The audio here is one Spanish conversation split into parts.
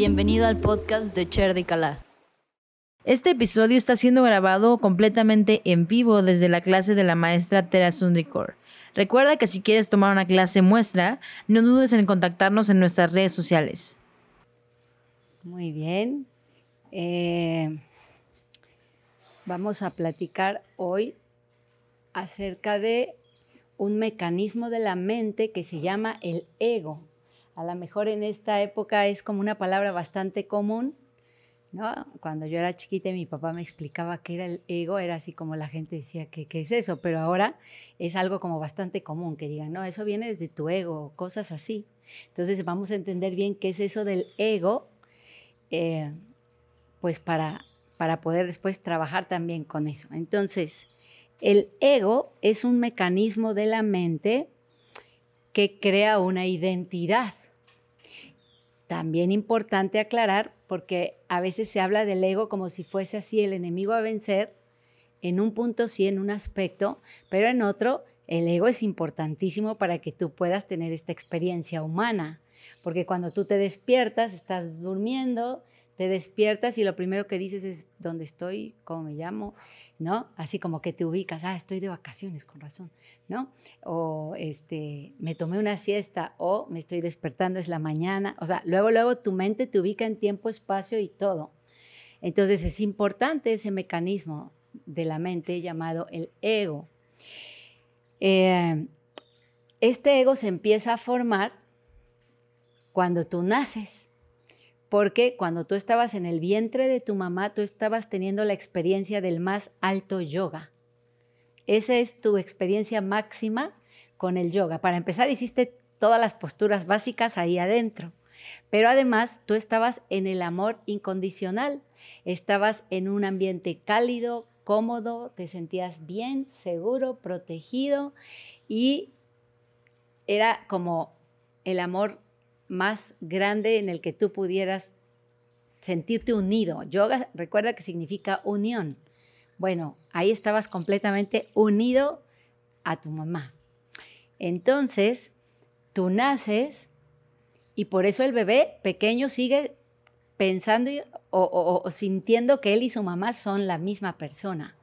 Bienvenido al podcast de Cher de Calá. Este episodio está siendo grabado completamente en vivo desde la clase de la maestra Tera Sundrikor. Recuerda que si quieres tomar una clase muestra, no dudes en contactarnos en nuestras redes sociales. Muy bien. Eh, vamos a platicar hoy acerca de un mecanismo de la mente que se llama el ego a lo mejor en esta época es como una palabra bastante común, ¿no? Cuando yo era chiquita y mi papá me explicaba qué era el ego, era así como la gente decía, ¿qué, qué es eso? Pero ahora es algo como bastante común, que digan, no, eso viene desde tu ego, cosas así. Entonces vamos a entender bien qué es eso del ego, eh, pues para, para poder después trabajar también con eso. Entonces, el ego es un mecanismo de la mente que crea una identidad. También importante aclarar, porque a veces se habla del ego como si fuese así el enemigo a vencer, en un punto sí, en un aspecto, pero en otro, el ego es importantísimo para que tú puedas tener esta experiencia humana, porque cuando tú te despiertas, estás durmiendo, te despiertas y lo primero que dices es, ¿dónde estoy? ¿Cómo me llamo? ¿No? Así como que te ubicas, ah, estoy de vacaciones, con razón, ¿no? O este, me tomé una siesta o me estoy despertando, es la mañana. O sea, luego, luego tu mente te ubica en tiempo, espacio y todo. Entonces es importante ese mecanismo de la mente llamado el ego. Eh, este ego se empieza a formar cuando tú naces porque cuando tú estabas en el vientre de tu mamá, tú estabas teniendo la experiencia del más alto yoga. Esa es tu experiencia máxima con el yoga. Para empezar, hiciste todas las posturas básicas ahí adentro. Pero además, tú estabas en el amor incondicional. Estabas en un ambiente cálido, cómodo, te sentías bien, seguro, protegido y era como el amor más grande en el que tú pudieras sentirte unido. Yoga, recuerda que significa unión. Bueno, ahí estabas completamente unido a tu mamá. Entonces, tú naces y por eso el bebé pequeño sigue pensando o, sintiendo que él y su mamá son la misma persona.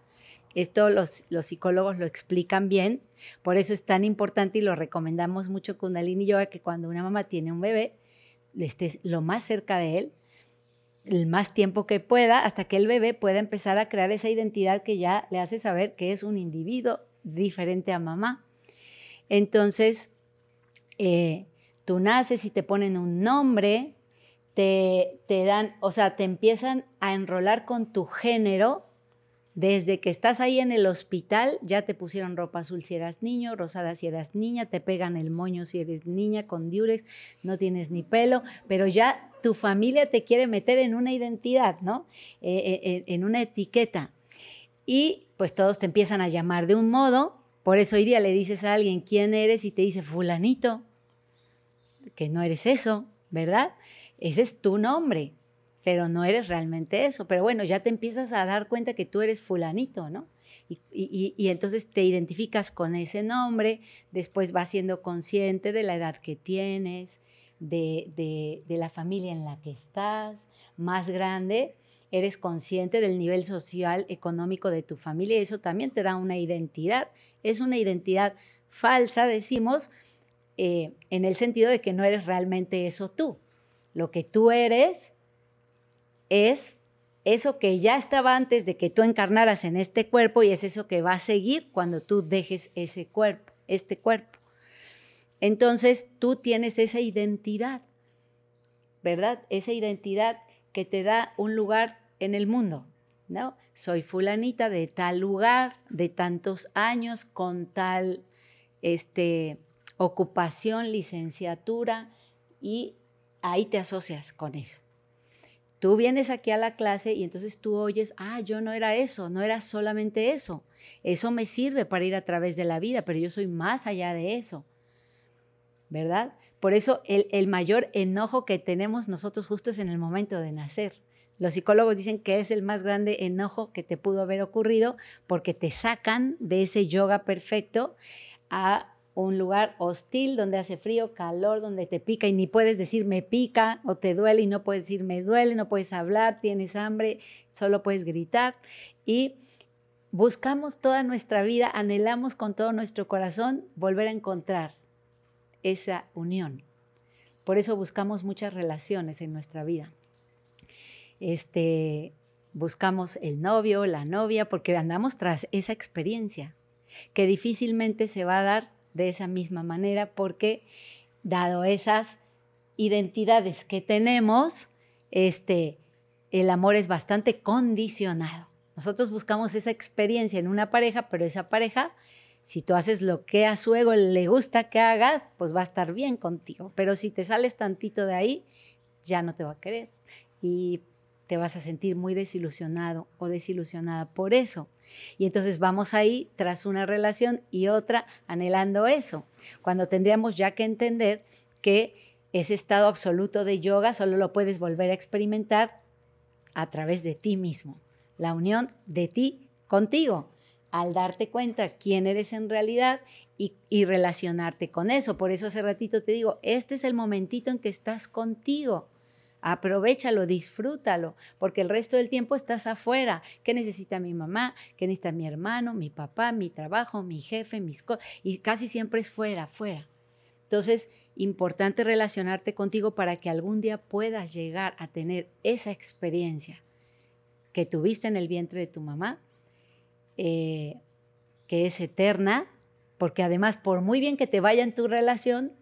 Esto los, los, psicólogos lo explican bien, por eso es tan importante y lo recomendamos mucho Kundalini Yoga que cuando una mamá tiene un bebé, estés lo más cerca de él, el más tiempo que pueda, hasta que el bebé pueda empezar a crear esa identidad que ya le hace saber que es un individuo diferente a mamá. Entonces, eh, tú naces y te ponen un nombre, te, te dan, o sea, te empiezan a enrolar con tu género desde que estás ahí en el hospital, ya te pusieron ropa azul si eras niño, rosada si eras niña, te pegan el moño si eres niña, con diurex, no tienes ni pelo, pero ya tu familia te quiere meter en una identidad, ¿no? Eh, eh, en una etiqueta. Y pues todos te empiezan a llamar de un modo, por eso hoy día le dices a alguien quién eres y te dice fulanito, que no eres eso, ¿verdad? Ese es tu nombre pero no eres realmente eso. Pero bueno, ya te empiezas a dar cuenta que tú eres fulanito, ¿no? Y, entonces te identificas con ese nombre, después vas siendo consciente de la edad que tienes, de, de la familia en la que estás, más grande, eres consciente del nivel social, económico de tu familia y eso también te da una identidad. Es una identidad falsa, decimos, eh, en el sentido de que no eres realmente eso tú. Lo que tú eres es eso que ya estaba antes de que tú encarnaras en este cuerpo y es eso que va a seguir cuando tú dejes ese cuerpo, este cuerpo. Entonces tú tienes esa identidad, ¿verdad? Esa identidad que te da un lugar en el mundo, ¿no? Soy fulanita de tal lugar, de tantos años, con tal este, ocupación, licenciatura, y ahí te asocias con eso. Tú vienes aquí a la clase y entonces tú oyes, ah, yo no era eso, no era solamente eso. Eso me sirve para ir a través de la vida, pero yo soy más allá de eso. ¿Verdad? Por eso el, el mayor enojo que tenemos nosotros justo es en el momento de nacer. Los psicólogos dicen que es el más grande enojo que te pudo haber ocurrido porque te sacan de ese yoga perfecto a un lugar hostil donde hace frío, calor, donde te pica y ni puedes decir me pica o te duele y no puedes decir me duele, no puedes hablar, tienes hambre, solo puedes gritar. Y buscamos toda nuestra vida, anhelamos con todo nuestro corazón volver a encontrar esa unión. Por eso buscamos muchas relaciones en nuestra vida. Este, buscamos el novio, la novia, porque andamos tras esa experiencia que difícilmente se va a dar de esa misma manera porque dado esas identidades que tenemos, este, el amor es bastante condicionado. Nosotros buscamos esa experiencia en una pareja, pero esa pareja, si tú haces lo que a su ego le gusta que hagas, pues va a estar bien contigo. Pero si te sales tantito de ahí, ya no te va a querer. Y te vas a sentir muy desilusionado o desilusionada por eso. Y entonces vamos ahí tras una relación y otra anhelando eso, cuando tendríamos ya que entender que ese estado absoluto de yoga solo lo puedes volver a experimentar a través de ti mismo, la unión de ti contigo, al darte cuenta quién eres en realidad y, relacionarte con eso. Por eso hace ratito te digo, este es el momentito en que estás contigo Aprovechalo, disfrútalo, porque el resto del tiempo estás afuera. ¿Qué necesita mi mamá? ¿Qué necesita mi hermano, mi papá, mi trabajo, mi jefe, mis cosas? Y casi siempre es fuera, fuera. Entonces, importante relacionarte contigo para que algún día puedas llegar a tener esa experiencia que tuviste en el vientre de tu mamá, eh, que es eterna, porque además, por muy bien que te vaya en tu relación,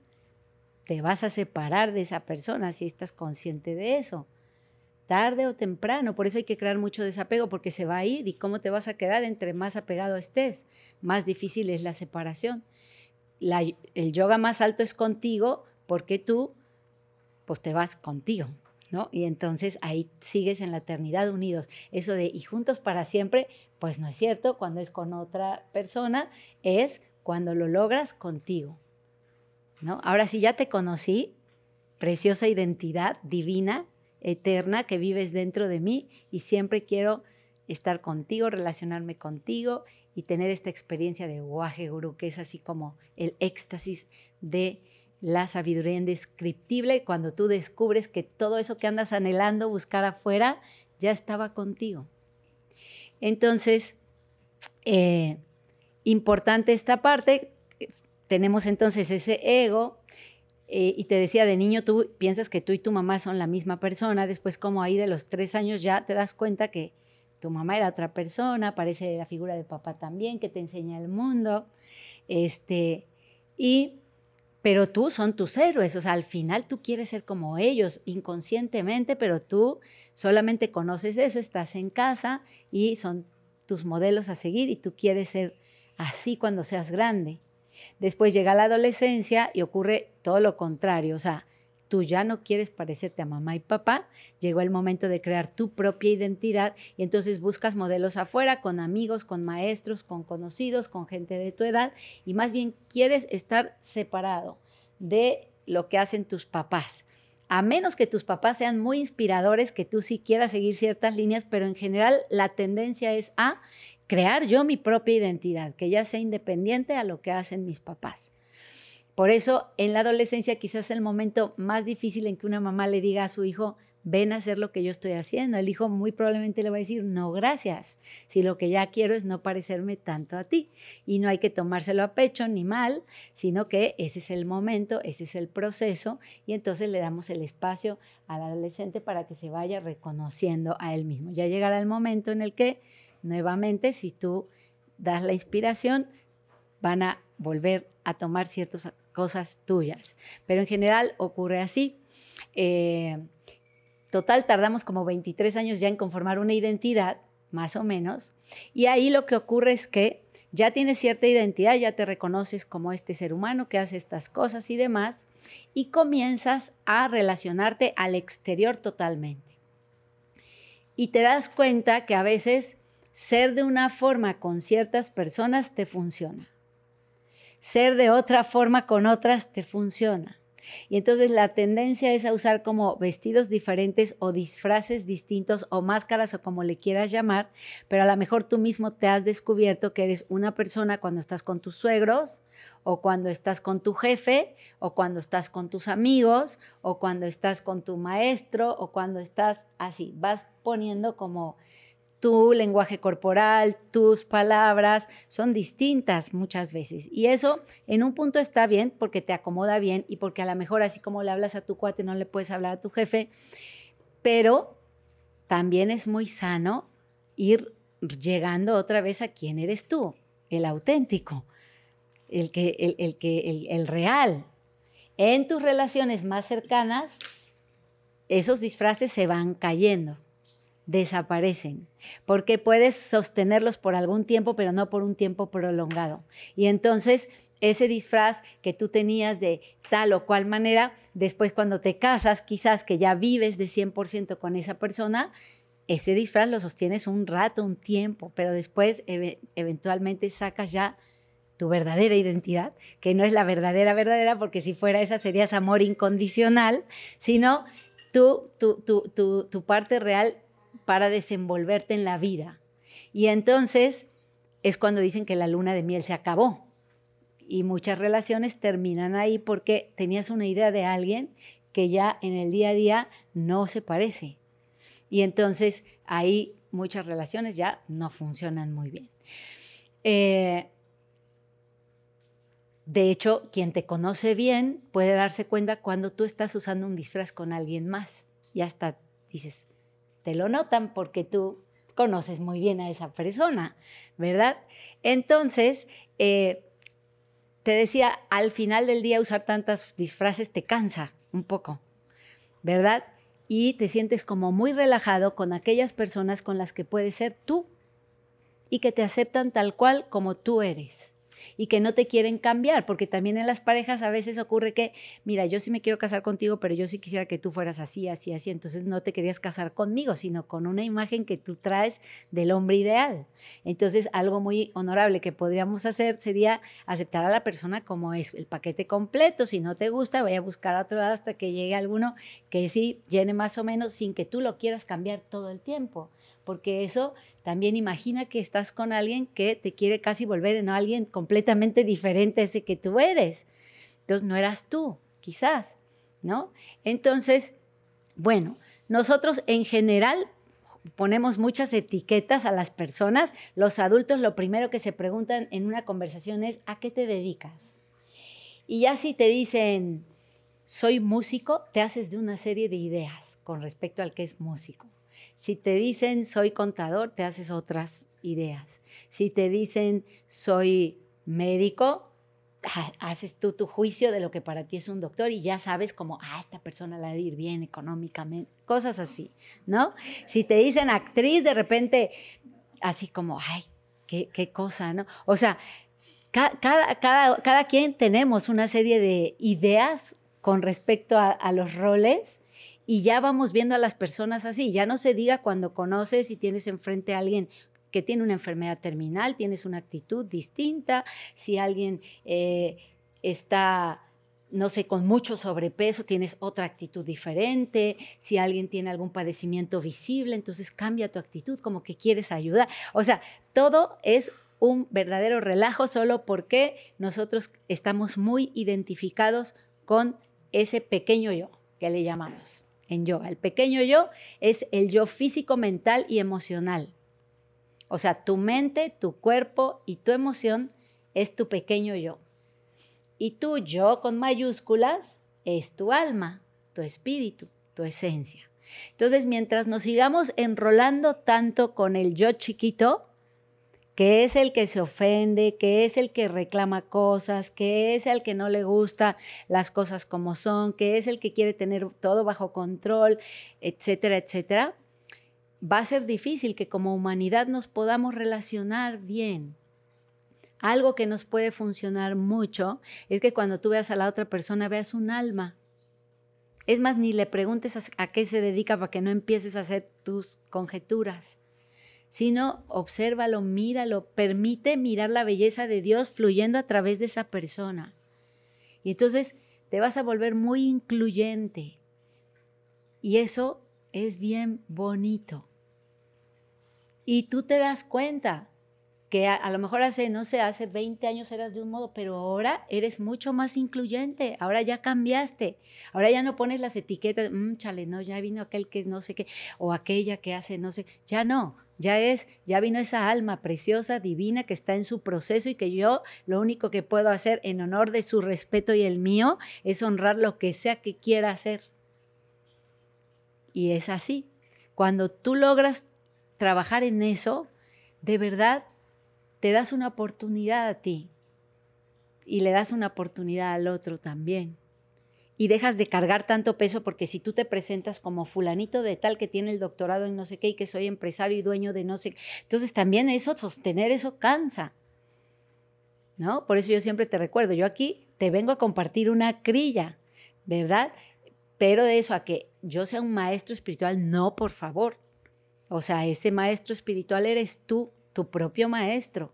te vas a separar de esa persona si estás consciente de eso. Tarde o temprano, por eso hay que crear mucho desapego porque se va a ir y cómo te vas a quedar entre más apegado estés. Más difícil es la separación. el yoga más alto es contigo porque tú, pues te vas contigo, ¿no? Y entonces ahí sigues en la eternidad unidos. Eso de y juntos para siempre, pues no es cierto. Cuando es con otra persona, es cuando lo logras contigo. Ahora sí ya te conocí, preciosa identidad divina, eterna, que vives dentro de mí y siempre quiero estar contigo, relacionarme contigo y tener esta experiencia de Guaje Guru, que es así como el éxtasis de la sabiduría indescriptible, cuando tú descubres que todo eso que andas anhelando buscar afuera ya estaba contigo. Entonces, eh, importante esta parte, tenemos entonces ese ego. Eh, y te decía, de niño tú piensas que tú y tu mamá son la misma persona, después como ahí de los tres años ya te das cuenta que tu mamá era otra persona, aparece la figura de papá también, que te enseña el mundo, este, y, pero tú son tus héroes, o sea, al final tú quieres ser como ellos, inconscientemente, pero tú solamente conoces eso, estás en casa y son tus modelos a seguir y tú quieres ser así cuando seas grande. Después llega la adolescencia y ocurre todo lo contrario, o sea, tú ya no quieres parecerte a mamá y papá, llegó el momento de crear tu propia identidad y entonces buscas modelos afuera, con amigos, con maestros, con conocidos, con gente de tu edad y más bien quieres estar separado de lo que hacen tus papás. A menos que tus papás sean muy inspiradores, que tú sí quieras seguir ciertas líneas, pero en general la tendencia es a crear yo mi propia identidad, que ya sea independiente a lo que hacen mis papás. Por eso, en la adolescencia quizás el momento más difícil en que una mamá le diga a su hijo, ven a hacer lo que yo estoy haciendo. El hijo muy probablemente le va a decir, no, gracias. Si lo que ya quiero es no parecerme tanto a ti. Y no hay que tomárselo a pecho ni mal, sino que ese es el momento, ese es el proceso. Y entonces le damos el espacio al adolescente para que se vaya reconociendo a él mismo. Ya llegará el momento en el que nuevamente, si tú das la inspiración, van a volver a tomar ciertas cosas tuyas. Pero en general ocurre así. Eh, total, tardamos como 23 años ya en conformar una identidad, más o menos. Y ahí lo que ocurre es que ya tienes cierta identidad, ya te reconoces como este ser humano que hace estas cosas y demás, y comienzas a relacionarte al exterior totalmente. Y te das cuenta que a veces ser de una forma con ciertas personas te funciona. Ser de otra forma con otras te funciona. Y entonces la tendencia es a usar como vestidos diferentes o disfraces distintos o máscaras o como le quieras llamar, pero a lo mejor tú mismo te has descubierto que eres una persona cuando estás con tus suegros o cuando estás con tu jefe o cuando estás con tus amigos o cuando estás con tu maestro o cuando estás así, vas poniendo como tu lenguaje corporal, tus palabras son distintas muchas veces. Y eso en un punto está bien porque te acomoda bien y porque a lo mejor así como le hablas a tu cuate no le puedes hablar a tu jefe, pero también es muy sano ir llegando otra vez a quién eres tú, el auténtico, el, que, el, el que, el, el real. En tus relaciones más cercanas, esos disfraces se van cayendo desaparecen, porque puedes sostenerlos por algún tiempo, pero no por un tiempo prolongado. Y entonces ese disfraz que tú tenías de tal o cual manera, después cuando te casas, quizás que ya vives de 100% con esa persona, ese disfraz lo sostienes un rato, un tiempo, pero después eventualmente sacas ya tu verdadera identidad, que no es la verdadera verdadera, porque si fuera esa serías amor incondicional, sino tú, tu, tu, tu parte real para desenvolverte en la vida. Y entonces es cuando dicen que la luna de miel se acabó. Y muchas relaciones terminan ahí porque tenías una idea de alguien que ya en el día a día no se parece. Y entonces ahí muchas relaciones ya no funcionan muy bien. Eh, de hecho, quien te conoce bien puede darse cuenta cuando tú estás usando un disfraz con alguien más. Y hasta dices, te lo notan porque tú conoces muy bien a esa persona, ¿verdad? Entonces, eh, te decía, al final del día usar tantas disfraces te cansa un poco, ¿verdad? Y te sientes como muy relajado con aquellas personas con las que puedes ser tú y que te aceptan tal cual como tú eres y que no te quieren cambiar, porque también en las parejas a veces ocurre que, mira, yo sí me quiero casar contigo, pero yo sí quisiera que tú fueras así, así, así, entonces no te querías casar conmigo, sino con una imagen que tú traes del hombre ideal. Entonces, algo muy honorable que podríamos hacer sería aceptar a la persona como es el paquete completo, si no te gusta, voy a buscar a otro lado hasta que llegue alguno que sí llene más o menos sin que tú lo quieras cambiar todo el tiempo porque eso también imagina que estás con alguien que te quiere casi volver en alguien completamente diferente a ese que tú eres. Entonces no eras tú, quizás, ¿no? Entonces, bueno, nosotros en general ponemos muchas etiquetas a las personas. Los adultos lo primero que se preguntan en una conversación es, ¿a qué te dedicas? Y ya si te dicen, soy músico, te haces de una serie de ideas con respecto al que es músico. Si te dicen soy contador, te haces otras ideas. Si te dicen soy médico, haces tú tu juicio de lo que para ti es un doctor y ya sabes como, ah, esta persona la de ir bien económicamente, cosas así, ¿no? Si te dicen actriz, de repente, así como, ay, qué, cosa, ¿no? O sea, cada, cada, cada, quien tenemos una serie de ideas con respecto a los roles y ya vamos viendo a las personas así. Ya no se diga cuando conoces y tienes enfrente a alguien que tiene una enfermedad terminal, tienes una actitud distinta. Si alguien eh, está no sé, con mucho sobrepeso, tienes otra actitud diferente. Si alguien tiene algún padecimiento visible, entonces cambia tu actitud, como que quieres ayudar. O sea, todo es un verdadero relajo solo porque nosotros estamos muy identificados con ese pequeño yo que le llamamos en yoga. El pequeño yo es el yo físico, mental y emocional. O sea, tu mente, tu cuerpo y tu emoción es tu pequeño yo. Y tu yo con mayúsculas es tu alma, tu espíritu, tu esencia. Entonces, mientras nos sigamos enrolando tanto con el yo chiquito, que es el que se ofende, que es el que reclama cosas, que es el que no le gusta las cosas como son, que es el que quiere tener todo bajo control, etcétera, etcétera, va a ser difícil que como humanidad nos podamos relacionar bien. Algo que nos puede funcionar mucho es que cuando tú veas a la otra persona veas un alma. Es más, ni le preguntes a, qué se dedica para que no empieces a hacer tus conjeturas sino obsérvalo, míralo, permite mirar la belleza de Dios fluyendo a través de esa persona. Y entonces te vas a volver muy incluyente. Y eso es bien bonito. Y tú te das cuenta que a, lo mejor hace, no sé, hace 20 años eras de un modo, pero ahora eres mucho más incluyente, ahora ya cambiaste, ahora ya no pones las etiquetas, mmm, chale, no, ya vino aquel que no sé qué, o aquella que hace no sé, ya no, ya es, ya vino esa alma preciosa, divina, que está en su proceso y que yo lo único que puedo hacer en honor de su respeto y el mío es honrar lo que sea que quiera hacer. Y es así. Cuando tú logras trabajar en eso, de verdad te das una oportunidad a ti y le das una oportunidad al otro también. Y dejas de cargar tanto peso porque si tú te presentas como fulanito de tal que tiene el doctorado en no sé qué y que soy empresario y dueño de no sé qué, entonces también eso, sostener eso cansa. ¿No? Por eso yo siempre te recuerdo, yo aquí te vengo a compartir una crilla, ¿verdad? Pero de eso a que yo sea un maestro espiritual, no, por favor. O sea, ese maestro espiritual eres tú, tu propio maestro,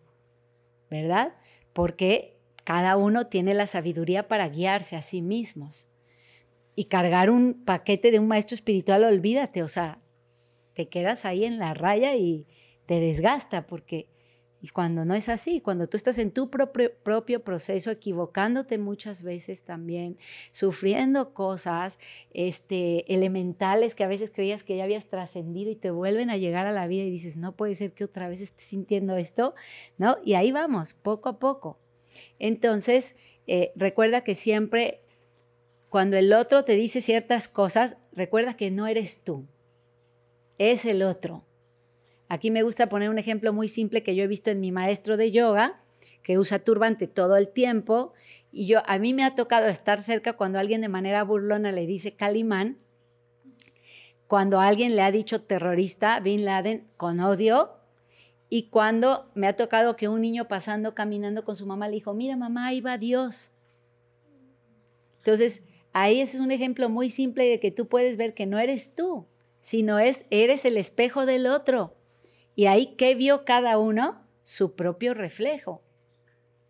¿verdad? Porque cada uno tiene la sabiduría para guiarse a sí mismos. Y cargar un paquete de un maestro espiritual, olvídate, o sea, te quedas ahí en la raya y te desgasta porque y cuando no es así, cuando tú estás en tu propio, proceso, equivocándote muchas veces también, sufriendo cosas este, elementales que a veces creías que ya habías trascendido y te vuelven a llegar a la vida y dices, no puede ser que otra vez estés sintiendo esto, ¿no? Y ahí vamos, poco a poco. Entonces, eh, recuerda que siempre cuando el otro te dice ciertas cosas, recuerda que no eres tú, es el otro. Aquí me gusta poner un ejemplo muy simple que yo he visto en mi maestro de yoga, que usa turbante todo el tiempo, y yo a mí me ha tocado estar cerca cuando alguien de manera burlona le dice Calimán, cuando alguien le ha dicho terrorista, Bin Laden, con odio, y cuando me ha tocado que un niño pasando, caminando con su mamá, le dijo, mira mamá, ahí va Dios. Entonces, ahí es un ejemplo muy simple de que tú puedes ver que no eres tú, sino es, eres el espejo del otro. Y ahí, ¿qué vio cada uno? Su propio reflejo.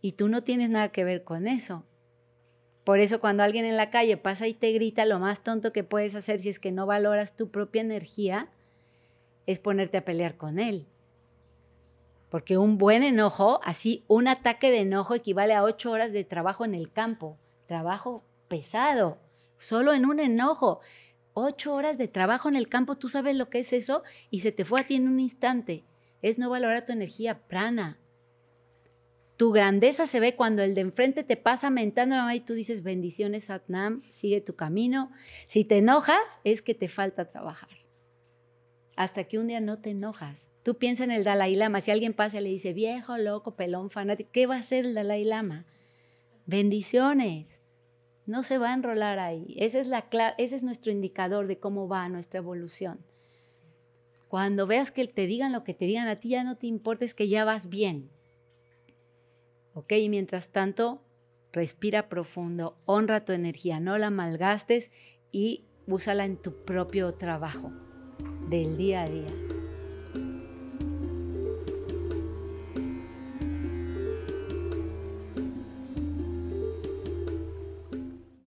Y tú no tienes nada que ver con eso. Por eso cuando alguien en la calle pasa y te grita, lo más tonto que puedes hacer si es que no valoras tu propia energía, es ponerte a pelear con él. Porque un buen enojo, así un ataque de enojo equivale a ocho horas de trabajo en el campo, trabajo pesado, solo en un enojo ocho horas de trabajo en el campo, tú sabes lo que es eso y se te fue a ti en un instante. Es no valorar tu energía prana. Tu grandeza se ve cuando el de enfrente te pasa mentando la y tú dices bendiciones Satnam, sigue tu camino. Si te enojas es que te falta trabajar. Hasta que un día no te enojas. Tú piensa en el Dalai Lama. Si alguien pasa y le dice viejo, loco, pelón, fanático, ¿qué va a hacer el Dalai Lama? Bendiciones no se va a enrolar ahí. Ese es, la, ese es nuestro indicador de cómo va nuestra evolución. Cuando veas que te digan lo que te digan a ti, ya no te importa, es que ya vas bien. ¿Ok? Y mientras tanto, respira profundo, honra tu energía, no la malgastes y úsala en tu propio trabajo del día a día.